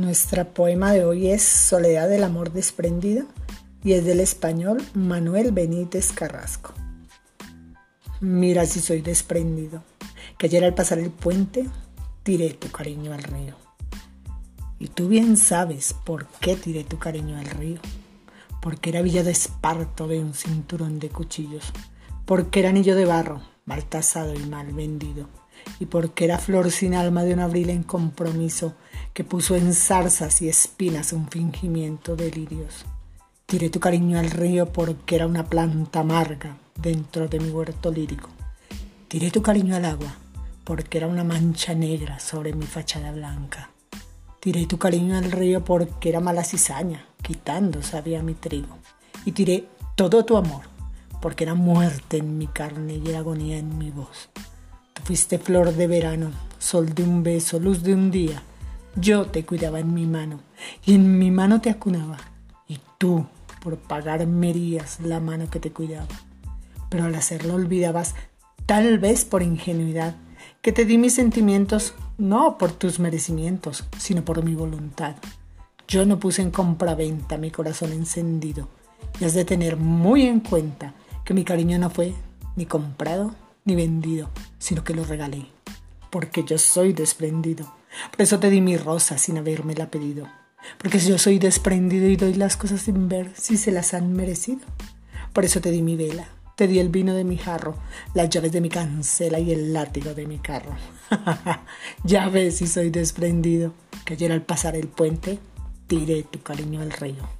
Nuestra poema de hoy es Soledad del Amor Desprendido y es del español Manuel Benítez Carrasco. Mira si soy desprendido, que ayer al pasar el puente tiré tu cariño al río. Y tú bien sabes por qué tiré tu cariño al río. Porque era villa de esparto de un cinturón de cuchillos. Porque era anillo de barro, mal tasado y mal vendido y porque era flor sin alma de un abril en compromiso que puso en zarzas y espinas un fingimiento de lirios. Tiré tu cariño al río porque era una planta amarga dentro de mi huerto lírico. Tiré tu cariño al agua porque era una mancha negra sobre mi fachada blanca. Tiré tu cariño al río porque era mala cizaña, quitando sabía mi trigo. Y tiré todo tu amor porque era muerte en mi carne y era agonía en mi voz. Fuiste flor de verano, sol de un beso, luz de un día. Yo te cuidaba en mi mano y en mi mano te acunaba. Y tú, por pagar merías la mano que te cuidaba. Pero al hacerlo olvidabas, tal vez por ingenuidad, que te di mis sentimientos no por tus merecimientos, sino por mi voluntad. Yo no puse en compraventa mi corazón encendido y has de tener muy en cuenta que mi cariño no fue ni comprado ni vendido, sino que lo regalé, porque yo soy desprendido. Por eso te di mi rosa sin habérmela pedido, porque yo soy desprendido y doy las cosas sin ver si se las han merecido. Por eso te di mi vela, te di el vino de mi jarro, las llaves de mi cancela y el látigo de mi carro. ya ves si soy desprendido, que ayer al pasar el puente tiré tu cariño al río.